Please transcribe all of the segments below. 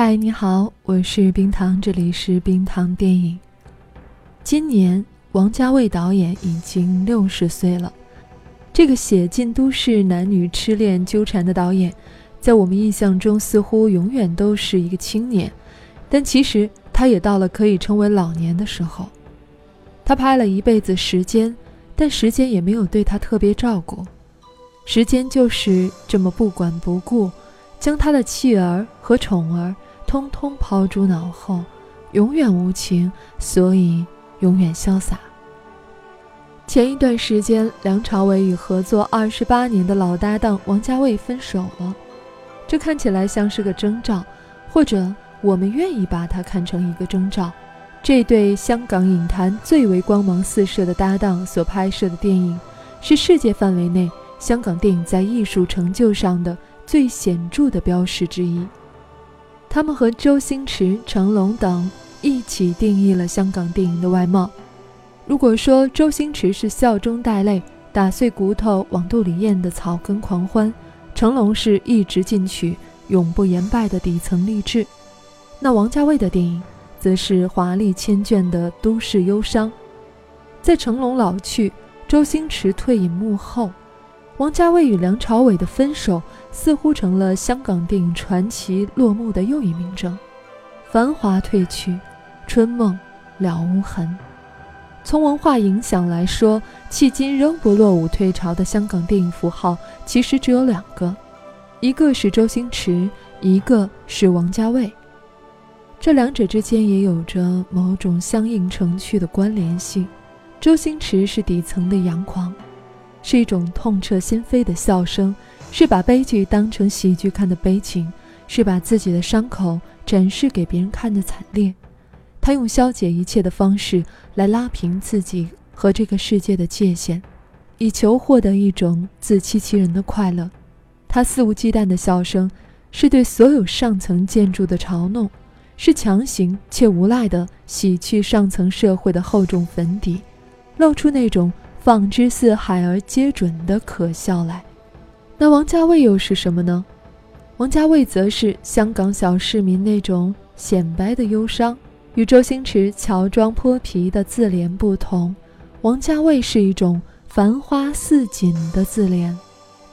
嗨，你好，我是冰糖，这里是冰糖电影。今年，王家卫导演已经六十岁了。这个写尽都市男女痴恋纠缠的导演，在我们印象中似乎永远都是一个青年，但其实他也到了可以称为老年的时候。他拍了一辈子时间，但时间也没有对他特别照顾，时间就是这么不管不顾，将他的妻儿和宠儿。通通抛诸脑后，永远无情，所以永远潇洒。前一段时间，梁朝伟与合作二十八年的老搭档王家卫分手了，这看起来像是个征兆，或者我们愿意把它看成一个征兆。这对香港影坛最为光芒四射的搭档所拍摄的电影，是世界范围内香港电影在艺术成就上的最显著的标识之一。他们和周星驰、成龙等一起定义了香港电影的外貌。如果说周星驰是笑中带泪、打碎骨头往肚里咽的草根狂欢，成龙是一直进取、永不言败的底层励志，那王家卫的电影则是华丽千卷的都市忧伤。在成龙老去、周星驰退隐幕后。王家卫与梁朝伟的分手，似乎成了香港电影传奇落幕的又一明证。繁华褪去，春梦了无痕。从文化影响来说，迄今仍不落伍退潮的香港电影符号，其实只有两个，一个是周星驰，一个是王家卫。这两者之间也有着某种相映成趣的关联性。周星驰是底层的阳狂。是一种痛彻心扉的笑声，是把悲剧当成喜剧看的悲情，是把自己的伤口展示给别人看的惨烈。他用消解一切的方式来拉平自己和这个世界的界限，以求获得一种自欺欺人的快乐。他肆无忌惮的笑声，是对所有上层建筑的嘲弄，是强行且无赖的洗去上层社会的厚重粉底，露出那种。放之四海而皆准的可笑来，那王家卫又是什么呢？王家卫则是香港小市民那种显摆的忧伤，与周星驰乔装泼皮的自怜不同，王家卫是一种繁花似锦的自怜。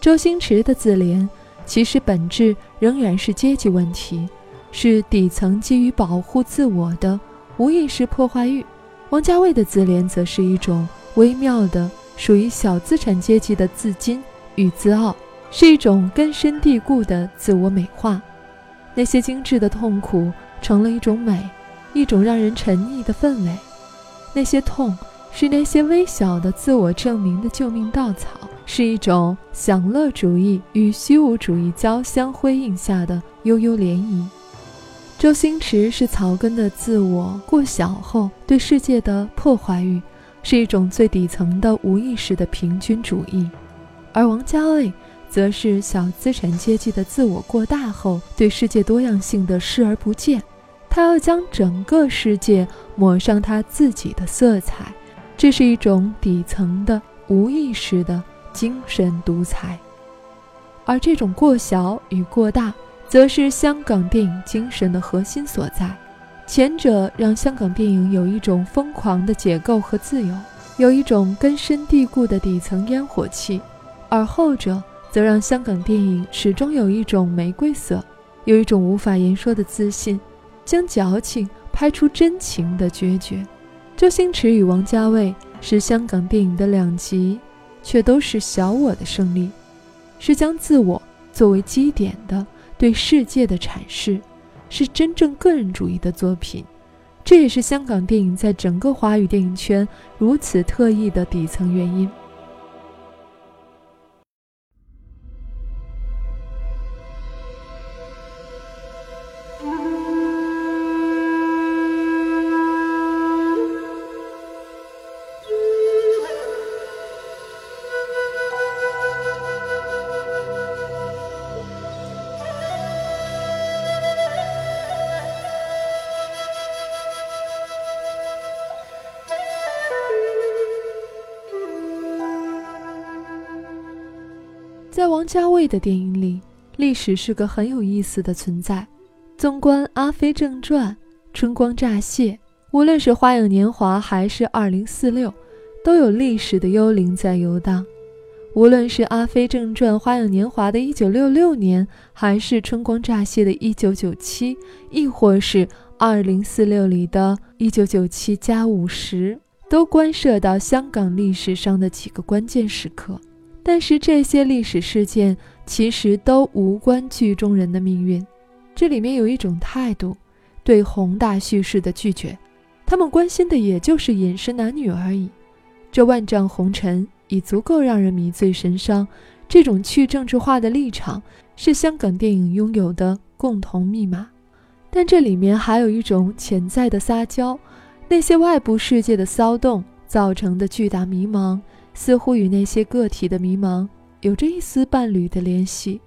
周星驰的自怜，其实本质仍然是阶级问题，是底层基于保护自我的无意识破坏欲。王家卫的自怜，则是一种。微妙的属于小资产阶级的自矜与自傲，是一种根深蒂固的自我美化。那些精致的痛苦成了一种美，一种让人沉溺的氛围。那些痛是那些微小的自我证明的救命稻草，是一种享乐主义与虚无主义交相辉映下的悠悠涟漪。周星驰是草根的自我过小后对世界的破坏欲。是一种最底层的无意识的平均主义，而王家卫则是小资产阶级的自我过大后对世界多样性的视而不见。他要将整个世界抹上他自己的色彩，这是一种底层的无意识的精神独裁。而这种过小与过大，则是香港电影精神的核心所在。前者让香港电影有一种疯狂的解构和自由，有一种根深蒂固的底层烟火气；而后者则让香港电影始终有一种玫瑰色，有一种无法言说的自信，将矫情拍出真情的决绝。周星驰与王家卫是香港电影的两极，却都是小我的胜利，是将自我作为基点的对世界的阐释，是真正个人主义的作品。这也是香港电影在整个华语电影圈如此特异的底层原因。王家卫的电影里，历史是个很有意思的存在。纵观《阿飞正传》《春光乍泄》，无论是《花样年华》还是《二零四六》，都有历史的幽灵在游荡。无论是《阿飞正传》《花样年华》的一九六六年，还是《春光乍泄》的一九九七，亦或是《二零四六》里的一九九七加五十，都关涉到香港历史上的几个关键时刻。但是这些历史事件其实都无关剧中人的命运，这里面有一种态度，对宏大叙事的拒绝，他们关心的也就是饮食男女而已。这万丈红尘已足够让人迷醉神伤。这种去政治化的立场是香港电影拥有的共同密码，但这里面还有一种潜在的撒娇，那些外部世界的骚动造成的巨大迷茫。似乎与那些个体的迷茫有着一丝伴侣的联系，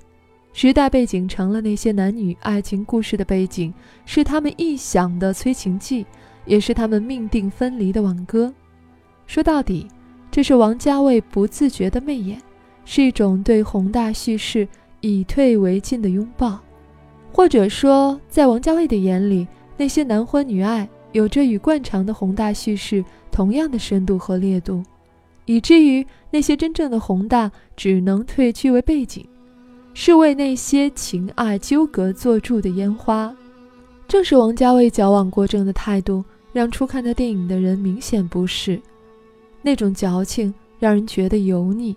时代背景成了那些男女爱情故事的背景，是他们臆想的催情剂，也是他们命定分离的挽歌。说到底，这是王家卫不自觉的媚眼，是一种对宏大叙事以退为进的拥抱，或者说，在王家卫的眼里，那些男欢女爱有着与惯常的宏大叙事同样的深度和烈度。以至于那些真正的宏大只能退居为背景，是为那些情爱纠葛做注的烟花。正是王家卫矫枉过正的态度，让初看他电影的人明显不适。那种矫情让人觉得油腻，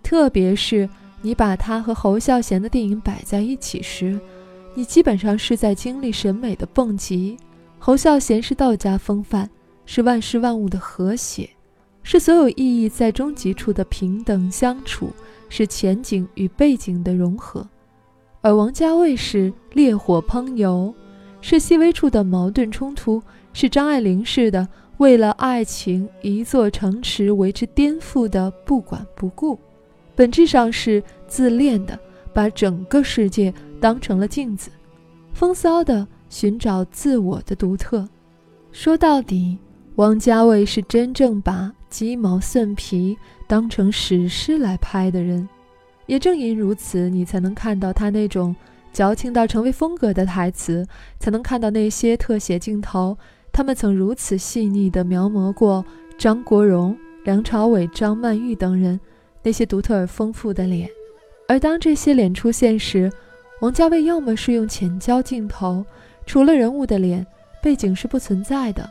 特别是你把他和侯孝贤的电影摆在一起时，你基本上是在经历审美的蹦极。侯孝贤是道家风范，是万事万物的和谐。是所有意义在终极处的平等相处，是前景与背景的融合；而王家卫是烈火烹油，是细微处的矛盾冲突，是张爱玲式的为了爱情一座城池为之颠覆的不管不顾，本质上是自恋的，把整个世界当成了镜子，风骚的寻找自我的独特。说到底，王家卫是真正把。鸡毛蒜皮当成史诗来拍的人，也正因如此，你才能看到他那种矫情到成为风格的台词，才能看到那些特写镜头，他们曾如此细腻地描摹过张国荣、梁朝伟、张曼玉等人那些独特而丰富的脸。而当这些脸出现时，王家卫要么是用浅焦镜头，除了人物的脸，背景是不存在的。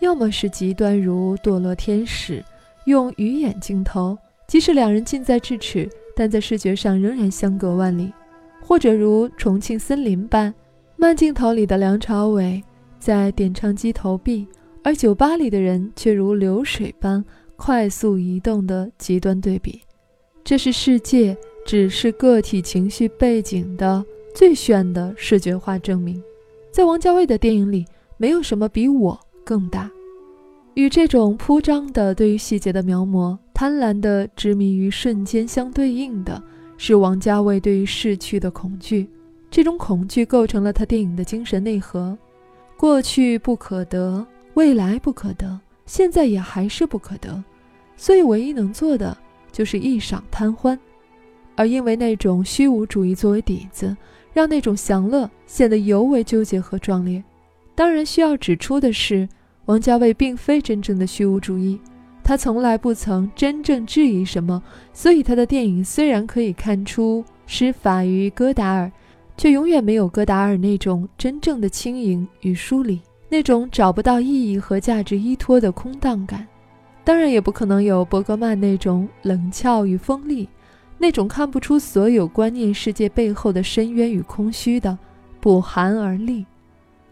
要么是极端如堕落天使，用鱼眼镜头，即使两人近在咫尺，但在视觉上仍然相隔万里；或者如重庆森林般，慢镜头里的梁朝伟在点唱机投币，而酒吧里的人却如流水般快速移动的极端对比。这是世界只是个体情绪背景的最炫的视觉化证明。在王家卫的电影里，没有什么比我。更大，与这种铺张的对于细节的描摹、贪婪的执迷于瞬间相对应的是王家卫对于逝去的恐惧。这种恐惧构成了他电影的精神内核。过去不可得，未来不可得，现在也还是不可得，所以唯一能做的就是一晌贪欢。而因为那种虚无主义作为底子，让那种享乐显得尤为纠结和壮烈。当然，需要指出的是。王家卫并非真正的虚无主义，他从来不曾真正质疑什么，所以他的电影虽然可以看出施法于戈达尔，却永远没有戈达尔那种真正的轻盈与疏离，那种找不到意义和价值依托的空荡感。当然，也不可能有伯格曼那种冷峭与锋利，那种看不出所有观念世界背后的深渊与空虚的，不寒而栗。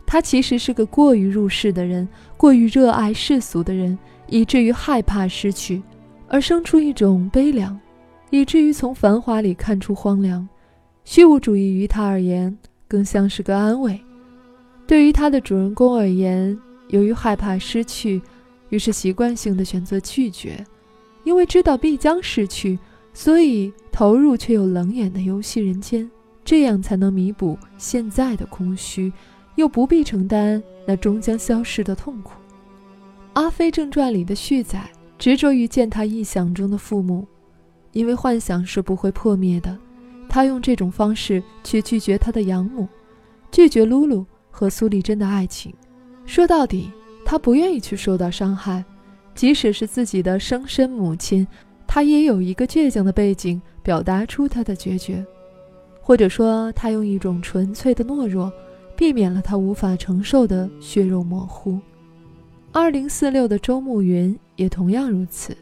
他其实是个过于入世的人，过于热爱世俗的人，以至于害怕失去，而生出一种悲凉，以至于从繁华里看出荒凉。虚无主义于他而言，更像是个安慰。对于他的主人公而言，由于害怕失去，于是习惯性的选择拒绝，因为知道必将失去，所以投入却又冷眼的游戏人间，这样才能弥补现在的空虚。又不必承担那终将消逝的痛苦。《阿飞正传》里的旭仔执着于见他臆想中的父母，因为幻想是不会破灭的。他用这种方式去拒绝他的养母，拒绝露露和苏丽珍的爱情。说到底，他不愿意去受到伤害，即使是自己的生身母亲，他也有一个倔强的背景，表达出他的决绝，或者说，他用一种纯粹的懦弱。避免了他无法承受的血肉模糊。二零四六的周慕云也同样如此，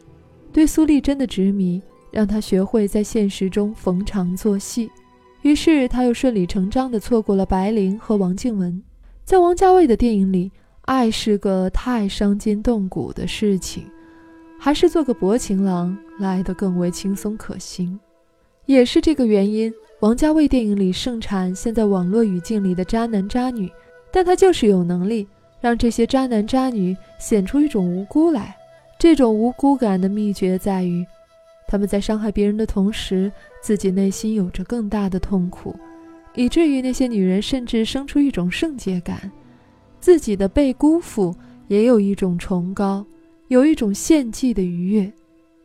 对苏丽珍的执迷让他学会在现实中逢场作戏，于是他又顺理成章地错过了白灵和王静文。在王家卫的电影里，爱是个太伤筋动骨的事情，还是做个薄情郎来得更为轻松可行。也是这个原因。王家卫电影里盛产现在网络语境里的渣男渣女，但他就是有能力让这些渣男渣女显出一种无辜来。这种无辜感的秘诀在于，他们在伤害别人的同时，自己内心有着更大的痛苦，以至于那些女人甚至生出一种圣洁感，自己的被辜负也有一种崇高，有一种献祭的愉悦。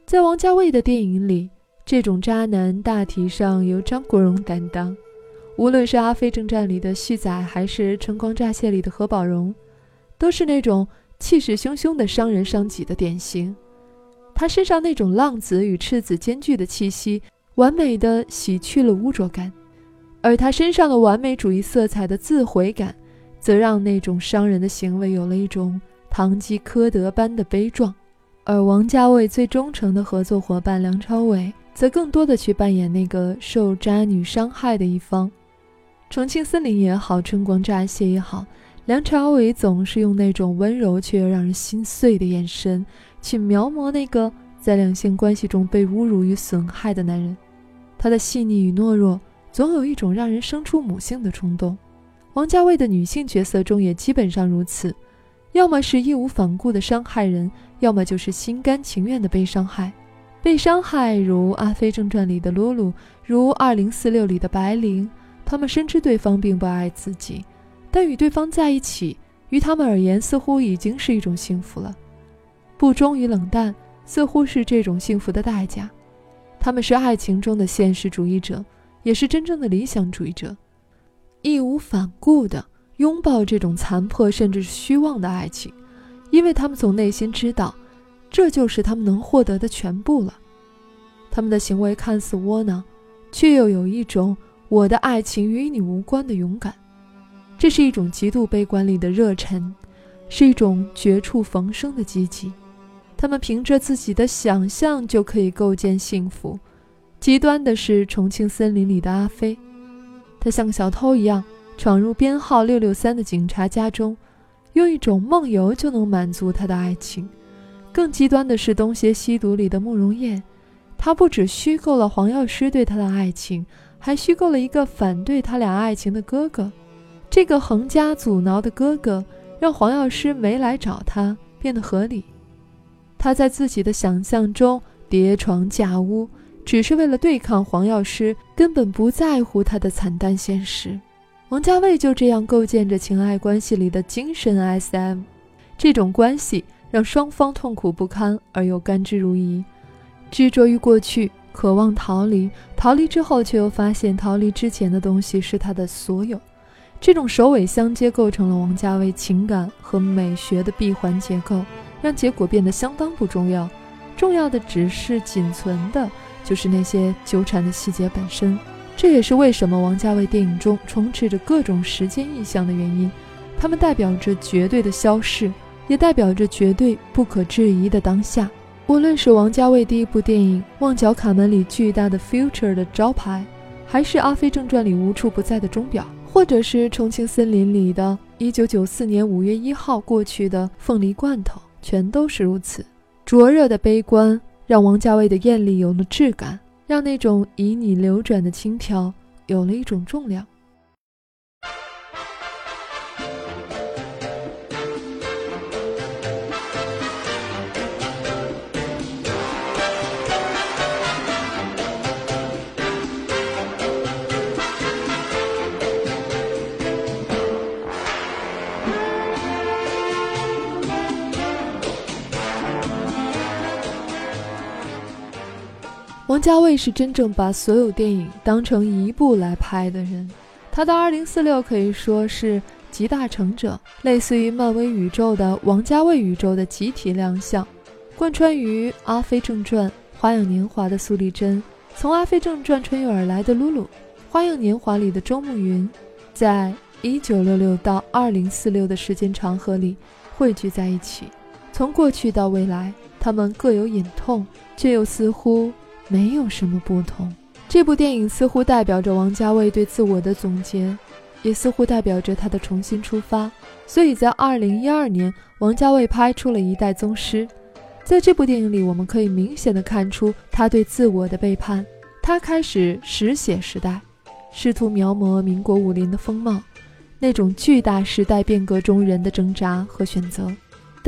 在王家卫的电影里。这种渣男大体上由张国荣担当，无论是《阿飞正传》里的旭仔，还是《春光乍泄》里的何宝荣，都是那种气势汹汹的伤人伤己的典型。他身上那种浪子与赤子兼具的气息，完美的洗去了污浊感；而他身上的完美主义色彩的自毁感，则让那种伤人的行为有了一种堂吉诃德般的悲壮。而王家卫最忠诚的合作伙伴梁朝伟。则更多的去扮演那个受渣女伤害的一方，《重庆森林》也好，《春光乍泄》也好，梁朝伟总是用那种温柔却又让人心碎的眼神去描摹那个在两性关系中被侮辱与损害的男人。他的细腻与懦弱，总有一种让人生出母性的冲动。王家卫的女性角色中也基本上如此，要么是义无反顾的伤害人，要么就是心甘情愿的被伤害。被伤害，如《阿飞正传》里的露露，如《二零四六》里的白灵，他们深知对方并不爱自己，但与对方在一起，于他们而言似乎已经是一种幸福了。不忠与冷淡，似乎是这种幸福的代价。他们是爱情中的现实主义者，也是真正的理想主义者，义无反顾地拥抱这种残破甚至是虚妄的爱情，因为他们从内心知道。这就是他们能获得的全部了。他们的行为看似窝囊，却又有一种“我的爱情与你无关”的勇敢。这是一种极度悲观里的热忱，是一种绝处逢生的积极。他们凭着自己的想象就可以构建幸福。极端的是《重庆森林》里的阿飞，他像个小偷一样闯入编号六六三的警察家中，用一种梦游就能满足他的爱情。更极端的是《东邪西毒》里的慕容燕，她不只虚构了黄药师对她的爱情，还虚构了一个反对他俩爱情的哥哥。这个横加阻挠的哥哥，让黄药师没来找他变得合理。他在自己的想象中叠床架屋，只是为了对抗黄药师，根本不在乎他的惨淡现实。王家卫就这样构建着情爱关系里的精神 SM，这种关系。让双方痛苦不堪而又甘之如饴，执着于过去，渴望逃离，逃离之后却又发现逃离之前的东西是他的所有。这种首尾相接构成了王家卫情感和美学的闭环结构，让结果变得相当不重要。重要的只是仅存的，就是那些纠缠的细节本身。这也是为什么王家卫电影中充斥着各种时间意象的原因，它们代表着绝对的消逝。也代表着绝对不可质疑的当下。无论是王家卫第一部电影《旺角卡门》里巨大的 “future” 的招牌，还是《阿飞正传》里无处不在的钟表，或者是《重庆森林》里的1994年5月1号过去的凤梨罐头，全都是如此。灼热的悲观让王家卫的艳丽有了质感，让那种旖旎流转的轻佻有了一种重量。王家卫是真正把所有电影当成一部来拍的人，他的二零四六可以说是集大成者，类似于漫威宇宙的王家卫宇宙的集体亮相，贯穿于《阿飞正传》《花样年华》的苏丽珍，从《阿飞正传》穿越而来的露露，《花样年华》里的周慕云，在一九六六到二零四六的时间长河里汇聚在一起，从过去到未来，他们各有隐痛，却又似乎。没有什么不同。这部电影似乎代表着王家卫对自我的总结，也似乎代表着他的重新出发。所以在二零一二年，王家卫拍出了一代宗师。在这部电影里，我们可以明显的看出他对自我的背叛。他开始实写时代，试图描摹民国武林的风貌，那种巨大时代变革中人的挣扎和选择。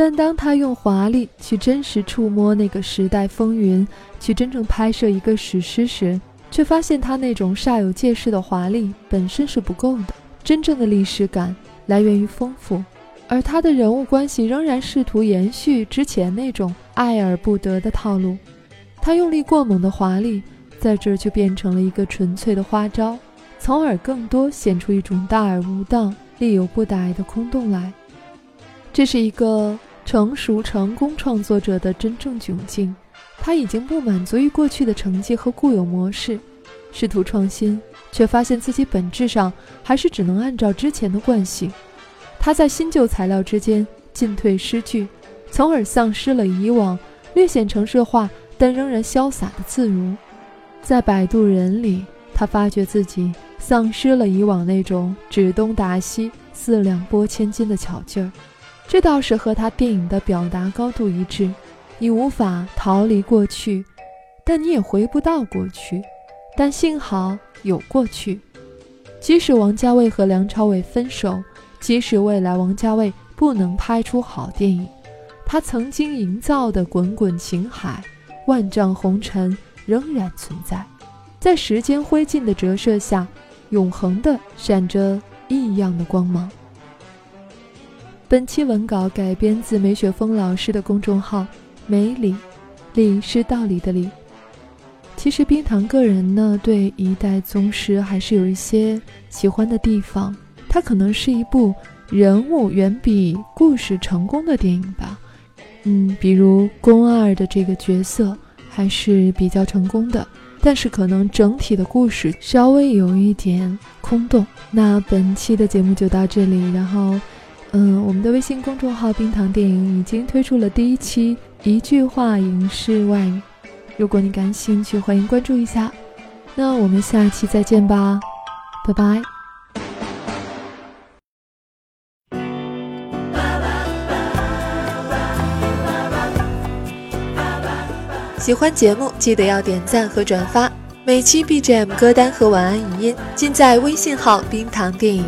但当他用华丽去真实触摸那个时代风云，去真正拍摄一个史诗时，却发现他那种煞有介事的华丽本身是不够的。真正的历史感来源于丰富，而他的人物关系仍然试图延续之前那种爱而不得的套路。他用力过猛的华丽，在这儿就变成了一个纯粹的花招，从而更多显出一种大而无当、力有不逮的空洞来。这是一个成熟成功创作者的真正窘境，他已经不满足于过去的成绩和固有模式，试图创新，却发现自己本质上还是只能按照之前的惯性。他在新旧材料之间进退失据，从而丧失了以往略显城市化但仍然潇洒的自如。在《摆渡人》里，他发觉自己丧失了以往那种指东打西、四两拨千斤的巧劲儿。这倒是和他电影的表达高度一致。你无法逃离过去，但你也回不到过去。但幸好有过去。即使王家卫和梁朝伟分手，即使未来王家卫不能拍出好电影，他曾经营造的滚滚情海、万丈红尘仍然存在，在时间灰烬的折射下，永恒的闪着异样的光芒。本期文稿改编自梅雪峰老师的公众号“梅里”，理是道理的理。其实冰糖个人呢，对一代宗师还是有一些喜欢的地方。它可能是一部人物远比故事成功的电影吧。嗯，比如宫二的这个角色还是比较成功的，但是可能整体的故事稍微有一点空洞。那本期的节目就到这里，然后。嗯，我们的微信公众号“冰糖电影”已经推出了第一期一句话影视外语，如果你感兴趣，欢迎关注一下。那我们下期再见吧，拜拜。喜欢节目记得要点赞和转发，每期 BGM 歌单和晚安语音尽在微信号“冰糖电影”。